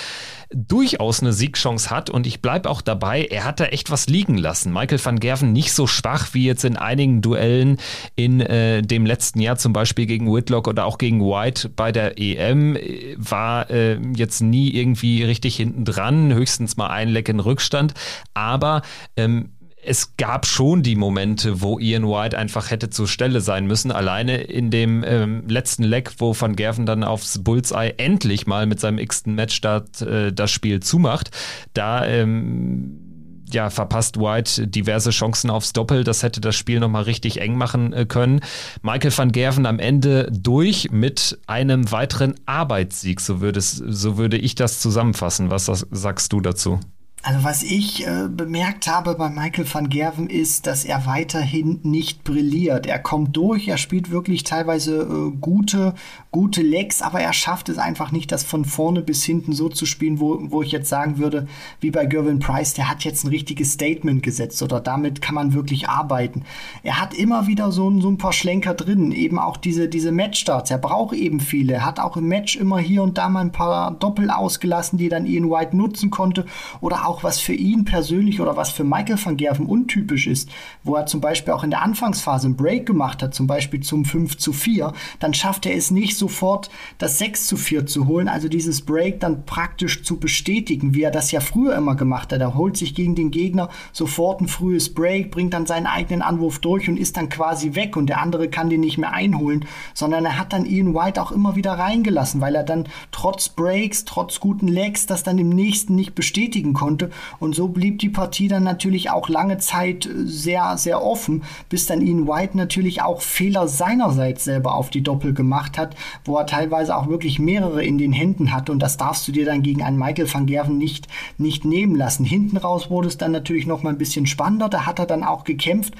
Speaker 3: durchaus eine Siegchance hat und ich bleibe auch dabei, er hat da echt was liegen lassen. Michael van Gerven nicht so schwach wie jetzt in einigen Duellen in äh, dem letzten Jahr, zum Beispiel gegen Whitlock oder auch gegen White bei der EM, war äh, jetzt nie irgendwie richtig hinten dran, höchstens mal ein Leck in Rückstand, aber ähm, es gab schon die Momente, wo Ian White einfach hätte zur Stelle sein müssen. Alleine in dem ähm, letzten Leck, wo Van Gerven dann aufs Bullseye endlich mal mit seinem x-ten Matchstart äh, das Spiel zumacht. Da ähm, ja, verpasst White diverse Chancen aufs Doppel. Das hätte das Spiel nochmal richtig eng machen äh, können. Michael van Gerven am Ende durch mit einem weiteren Arbeitssieg. So würde, es, so würde ich das zusammenfassen. Was sagst du dazu?
Speaker 4: Also was ich äh, bemerkt habe bei Michael van Gerven ist, dass er weiterhin nicht brilliert. Er kommt durch, er spielt wirklich teilweise äh, gute, gute Lecks, aber er schafft es einfach nicht, das von vorne bis hinten so zu spielen, wo, wo ich jetzt sagen würde, wie bei Gervin Price, der hat jetzt ein richtiges Statement gesetzt oder damit kann man wirklich arbeiten. Er hat immer wieder so, so ein paar Schlenker drin, eben auch diese, diese Matchstarts. Er braucht eben viele. Er hat auch im Match immer hier und da mal ein paar Doppel ausgelassen, die dann Ian White nutzen konnte oder auch was für ihn persönlich oder was für Michael van Gerven untypisch ist, wo er zum Beispiel auch in der Anfangsphase einen Break gemacht hat, zum Beispiel zum 5 zu 4, dann schafft er es nicht sofort, das 6 zu 4 zu holen, also dieses Break dann praktisch zu bestätigen, wie er das ja früher immer gemacht hat. Er holt sich gegen den Gegner sofort ein frühes Break, bringt dann seinen eigenen Anwurf durch und ist dann quasi weg und der andere kann den nicht mehr einholen, sondern er hat dann Ian White auch immer wieder reingelassen, weil er dann trotz Breaks, trotz guten Legs das dann im nächsten nicht bestätigen konnte konnte. Und so blieb die Partie dann natürlich auch lange Zeit äh, sehr, sehr offen, bis dann Ian White natürlich auch Fehler seinerseits selber auf die Doppel gemacht hat, wo er teilweise auch wirklich mehrere in den Händen hatte. Und das darfst du dir dann gegen einen Michael van Gerven nicht, nicht nehmen lassen. Hinten raus wurde es dann natürlich noch mal ein bisschen spannender. Da hat er dann auch gekämpft.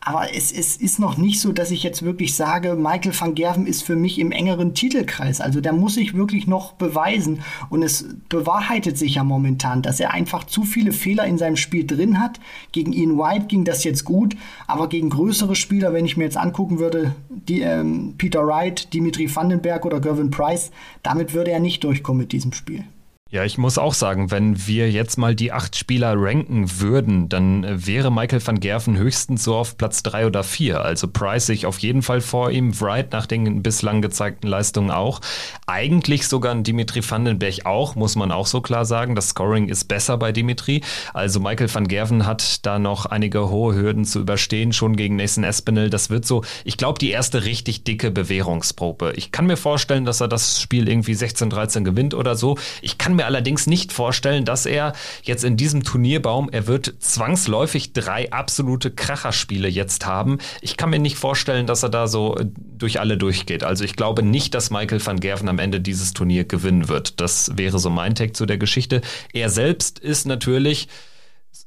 Speaker 4: Aber es, es ist noch nicht so, dass ich jetzt wirklich sage, Michael van Gerven ist für mich im engeren Titelkreis. Also der muss sich wirklich noch beweisen. Und es bewahrheitet sich ja momentan, dass er einfach zu viele Fehler in seinem Spiel drin hat. Gegen Ian White ging das jetzt gut, aber gegen größere Spieler, wenn ich mir jetzt angucken würde, die, ähm, Peter Wright, Dimitri Vandenberg oder Gervin Price, damit würde er nicht durchkommen mit diesem Spiel.
Speaker 3: Ja, ich muss auch sagen, wenn wir jetzt mal die acht Spieler ranken würden, dann äh, wäre Michael van Gerven höchstens so auf Platz drei oder vier. Also Price sich auf jeden Fall vor ihm, Wright nach den bislang gezeigten Leistungen auch. Eigentlich sogar ein Dimitri Vandenberg auch, muss man auch so klar sagen. Das Scoring ist besser bei Dimitri. Also Michael van Gerven hat da noch einige hohe Hürden zu überstehen, schon gegen Nathan Espinel. Das wird so, ich glaube, die erste richtig dicke Bewährungsprobe. Ich kann mir vorstellen, dass er das Spiel irgendwie 16-13 gewinnt oder so. Ich kann mir allerdings nicht vorstellen, dass er jetzt in diesem Turnierbaum, er wird zwangsläufig drei absolute Kracherspiele jetzt haben. Ich kann mir nicht vorstellen, dass er da so äh, durch alle durchgeht. Also ich glaube nicht, dass Michael van Gerven am Ende dieses Turnier gewinnen wird. Das wäre so mein Take zu der Geschichte. Er selbst ist natürlich,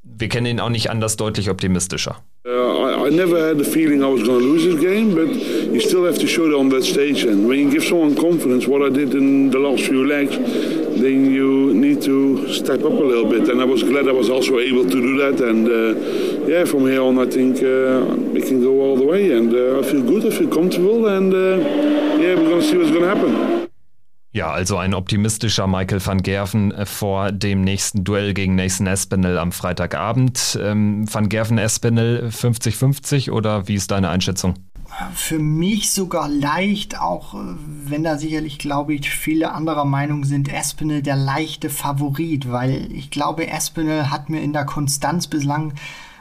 Speaker 3: wir kennen ihn auch nicht anders, deutlich optimistischer.
Speaker 6: Uh, I, I, never had the feeling I was going to lose this game, but you still have to show it on that stage. And when you give someone confidence, what I did in the last few legs, then you need to step up a little bit. And I was glad I was also able to do that. And uh, yeah, from here on, I think uh, we can go all the way. And uh, I feel good, I feel comfortable, and uh, yeah, we're going to see what's going to happen.
Speaker 3: Ja, also ein optimistischer Michael van Gerven äh, vor dem nächsten Duell gegen Nathan Espinel am Freitagabend. Ähm, van Gerven Espinel 50-50 oder wie ist deine Einschätzung?
Speaker 4: Für mich sogar leicht, auch äh, wenn da sicherlich, glaube ich, viele anderer Meinung sind, Espinel der leichte Favorit, weil ich glaube, Espinel hat mir in der Konstanz bislang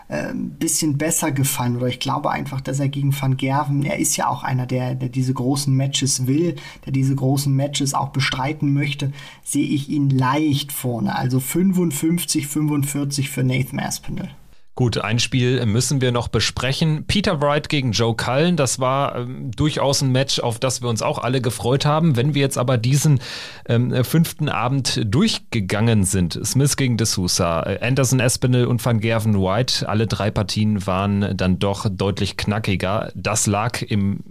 Speaker 4: ein äh, bisschen besser gefallen oder ich glaube einfach, dass er gegen Van Gerven, er ist ja auch einer, der, der diese großen Matches will, der diese großen Matches auch bestreiten möchte, sehe ich ihn leicht vorne. Also 55, 45 für Nathan Aspinall.
Speaker 3: Gut, ein Spiel müssen wir noch besprechen. Peter Wright gegen Joe Cullen, das war ähm, durchaus ein Match, auf das wir uns auch alle gefreut haben. Wenn wir jetzt aber diesen ähm, fünften Abend durchgegangen sind, Smith gegen D'Souza, äh, Anderson Espinel und Van Gerven White, alle drei Partien waren dann doch deutlich knackiger. Das lag im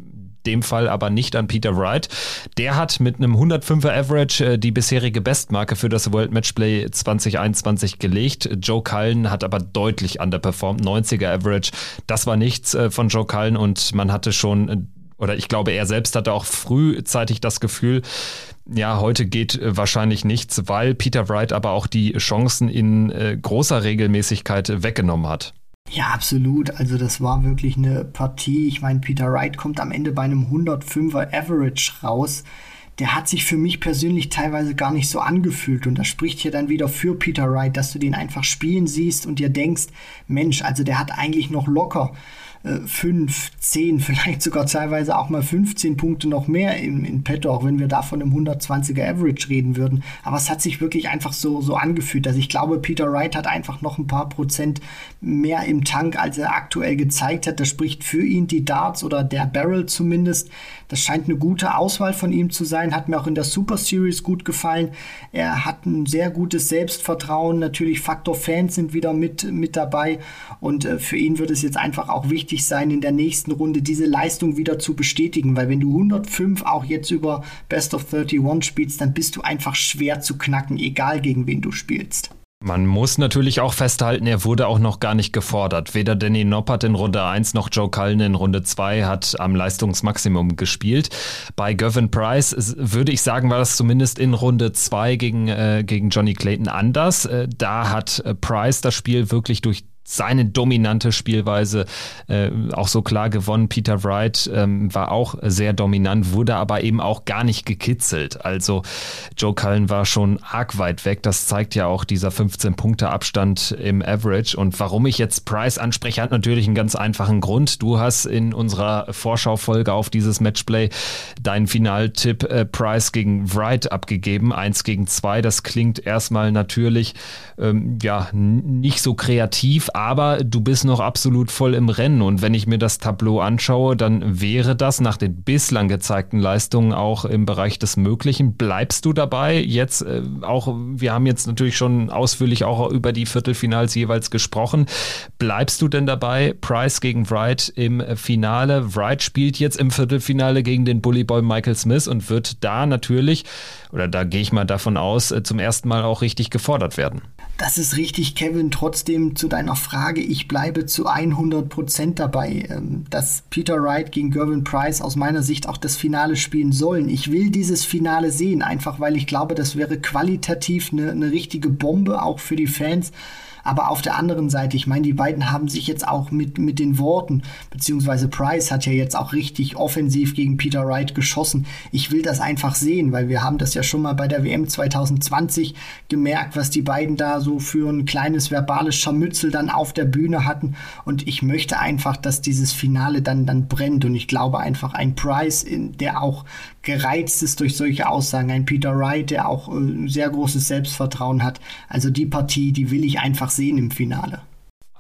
Speaker 3: dem Fall aber nicht an Peter Wright. Der hat mit einem 105er Average äh, die bisherige Bestmarke für das World Matchplay 2021 gelegt. Joe Cullen hat aber deutlich underperformed, 90er Average. Das war nichts äh, von Joe Cullen und man hatte schon äh, oder ich glaube, er selbst hatte auch frühzeitig das Gefühl, ja, heute geht wahrscheinlich nichts, weil Peter Wright aber auch die Chancen in großer Regelmäßigkeit weggenommen hat.
Speaker 4: Ja, absolut. Also das war wirklich eine Partie. Ich meine, Peter Wright kommt am Ende bei einem 105er Average raus. Der hat sich für mich persönlich teilweise gar nicht so angefühlt. Und das spricht hier dann wieder für Peter Wright, dass du den einfach spielen siehst und dir denkst, Mensch, also der hat eigentlich noch locker äh, fünf, zehn, vielleicht sogar teilweise auch mal 15 Punkte noch mehr in, in petto, auch wenn wir da von einem 120er Average reden würden. Aber es hat sich wirklich einfach so, so angefühlt, dass ich glaube, Peter Wright hat einfach noch ein paar Prozent mehr im Tank, als er aktuell gezeigt hat. Das spricht für ihn die Darts oder der Barrel zumindest. Das scheint eine gute Auswahl von ihm zu sein. Hat mir auch in der Super Series gut gefallen. Er hat ein sehr gutes Selbstvertrauen. Natürlich Faktor Fans sind wieder mit, mit dabei. Und äh, für ihn wird es jetzt einfach auch wichtig, wichtig sein, in der nächsten Runde diese Leistung wieder zu bestätigen, weil wenn du 105 auch jetzt über Best of 31 spielst, dann bist du einfach schwer zu knacken, egal gegen wen du spielst.
Speaker 3: Man muss natürlich auch festhalten, er wurde auch noch gar nicht gefordert. Weder Danny Noppert in Runde 1 noch Joe Cullen in Runde 2 hat am Leistungsmaximum gespielt. Bei Gavin Price würde ich sagen, war das zumindest in Runde 2 gegen, äh, gegen Johnny Clayton anders. Äh, da hat äh, Price das Spiel wirklich durch seine dominante Spielweise äh, auch so klar gewonnen. Peter Wright ähm, war auch sehr dominant, wurde aber eben auch gar nicht gekitzelt. Also Joe Cullen war schon arg weit weg. Das zeigt ja auch dieser 15-Punkte-Abstand im Average. Und warum ich jetzt Price anspreche, hat natürlich einen ganz einfachen Grund. Du hast in unserer Vorschaufolge auf dieses Matchplay deinen Finaltipp äh, Price gegen Wright abgegeben. Eins gegen zwei. Das klingt erstmal natürlich ähm, ja nicht so kreativ, aber du bist noch absolut voll im Rennen. Und wenn ich mir das Tableau anschaue, dann wäre das nach den bislang gezeigten Leistungen auch im Bereich des Möglichen. Bleibst du dabei? Jetzt äh, auch, wir haben jetzt natürlich schon ausführlich auch über die Viertelfinals jeweils gesprochen. Bleibst du denn dabei? Price gegen Wright im Finale. Wright spielt jetzt im Viertelfinale gegen den Bullyboy Michael Smith und wird da natürlich, oder da gehe ich mal davon aus, äh, zum ersten Mal auch richtig gefordert werden.
Speaker 4: Das ist richtig, Kevin. Trotzdem zu deiner Frage, ich bleibe zu 100 Prozent dabei, ähm, dass Peter Wright gegen Gervin Price aus meiner Sicht auch das Finale spielen sollen. Ich will dieses Finale sehen, einfach weil ich glaube, das wäre qualitativ eine, eine richtige Bombe, auch für die Fans Aber auf der anderen Seite, ich meine, die beiden haben sich jetzt auch mit, mit den Worten, beziehungsweise Price hat ja jetzt auch richtig offensiv gegen Peter Wright geschossen. Ich will das einfach sehen, weil wir haben das ja schon mal bei der WM 2020 gemerkt, was die beiden da so für ein kleines verbales Scharmützel dann auf der Bühne hatten. Und ich möchte einfach, dass dieses Finale dann, dann brennt. Und ich glaube einfach, ein Price, der auch gereizt ist durch solche Aussagen, ein Peter Wright, der auch äh, sehr großes Selbstvertrauen hat. Also die Partie, die will ich einfach sehen im Finale.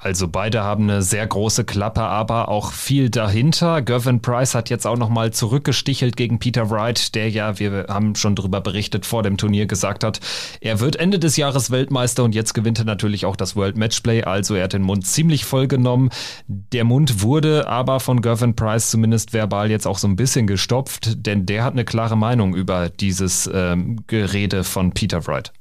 Speaker 3: Also beide haben eine sehr große Klappe, aber auch viel dahinter. Gervin Price hat jetzt auch nochmal zurückgestichelt gegen Peter Wright, der ja, wir haben schon darüber berichtet, vor dem Turnier gesagt hat, er wird Ende des Jahres Weltmeister und jetzt gewinnt er natürlich auch das World Matchplay. Also er hat den Mund ziemlich voll genommen. Der Mund wurde aber von Gervin Price zumindest verbal jetzt auch so ein bisschen gestopft, denn der hat eine klare Meinung über dieses ähm, Gerede von Peter Wright.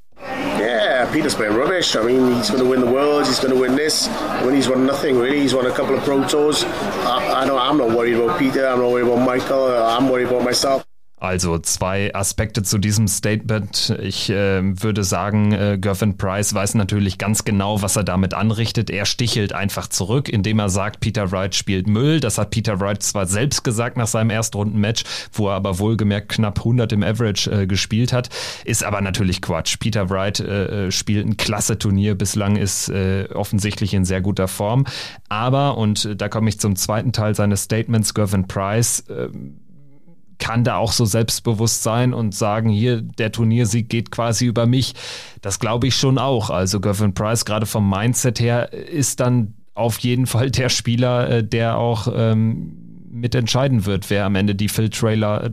Speaker 1: Yeah, Peter's playing rubbish. I mean, he's going to win the world. He's going to win this. When he's won nothing really, he's won a couple of pro tours. I, I don't. I'm not worried about Peter. I'm not worried about Michael. I'm worried about myself.
Speaker 3: Also zwei Aspekte zu diesem Statement. Ich äh, würde sagen, äh, Gervin Price weiß natürlich ganz genau, was er damit anrichtet. Er stichelt einfach zurück, indem er sagt, Peter Wright spielt Müll. Das hat Peter Wright zwar selbst gesagt nach seinem Erstrunden-Match, wo er aber wohlgemerkt knapp 100 im Average äh, gespielt hat. Ist aber natürlich Quatsch. Peter Wright äh, äh, spielt ein klasse Turnier. Bislang ist äh, offensichtlich in sehr guter Form. Aber, und da komme ich zum zweiten Teil seines Statements, Gervin Price, kann da auch so selbstbewusst sein und sagen, hier, der Turniersieg geht quasi über mich. Das glaube ich schon auch. Also Gavin Price, gerade vom Mindset her, ist dann auf jeden Fall der Spieler, äh, der auch ähm, mitentscheiden wird, wer am Ende die Phil Trailer,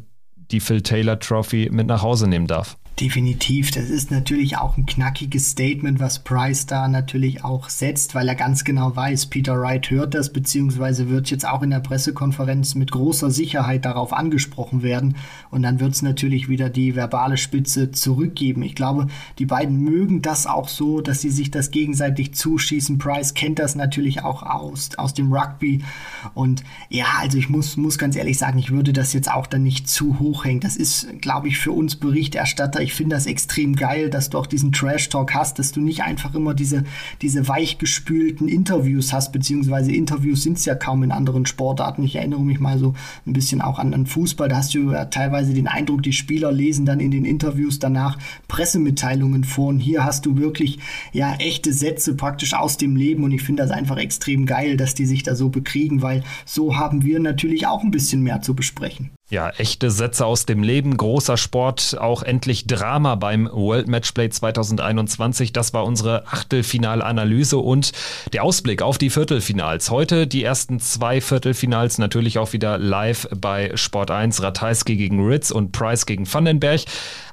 Speaker 3: die Phil Taylor Trophy mit nach Hause nehmen darf.
Speaker 4: Definitiv. Das ist natürlich auch ein knackiges Statement, was Price da natürlich auch setzt, weil er ganz genau weiß, Peter Wright hört das, beziehungsweise wird jetzt auch in der Pressekonferenz mit großer Sicherheit darauf angesprochen werden. Und dann wird es natürlich wieder die verbale Spitze zurückgeben. Ich glaube, die beiden mögen das auch so, dass sie sich das gegenseitig zuschießen. Price kennt das natürlich auch aus, aus dem Rugby. Und ja, also ich muss, muss ganz ehrlich sagen, ich würde das jetzt auch dann nicht zu hoch hängen. Das ist, glaube ich, für uns Berichterstatter ich finde das extrem geil, dass du auch diesen Trash-Talk hast, dass du nicht einfach immer diese, diese weichgespülten Interviews hast, beziehungsweise Interviews sind es ja kaum in anderen Sportarten. Ich erinnere mich mal so ein bisschen auch an, an Fußball, da hast du ja teilweise den Eindruck, die Spieler lesen dann in den Interviews danach Pressemitteilungen vor und hier hast du wirklich ja echte Sätze praktisch aus dem Leben und ich finde das einfach extrem geil, dass die sich da so bekriegen, weil so haben wir natürlich auch ein bisschen mehr zu besprechen.
Speaker 3: Ja, echte Sätze aus dem Leben, großer Sport, auch endlich Drama beim World Matchplay 2021. Das war unsere Achtelfinalanalyse und der Ausblick auf die Viertelfinals. Heute die ersten zwei Viertelfinals natürlich auch wieder live bei Sport 1. Ratajski gegen Ritz und Price gegen Vandenberg.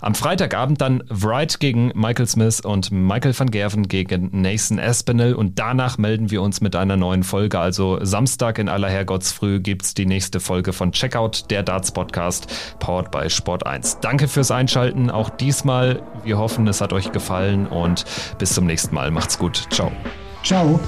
Speaker 3: Am Freitagabend dann Wright gegen Michael Smith und Michael van Gerven gegen Nathan Aspinall und danach melden wir uns mit einer neuen Folge. Also Samstag in aller Herrgottsfrüh gibt's die nächste Folge von Checkout, der Darts Podcast, powered by Sport 1. Danke fürs Einschalten, auch diesmal. Wir hoffen, es hat euch gefallen und bis zum nächsten Mal. Macht's gut. Ciao.
Speaker 4: Ciao.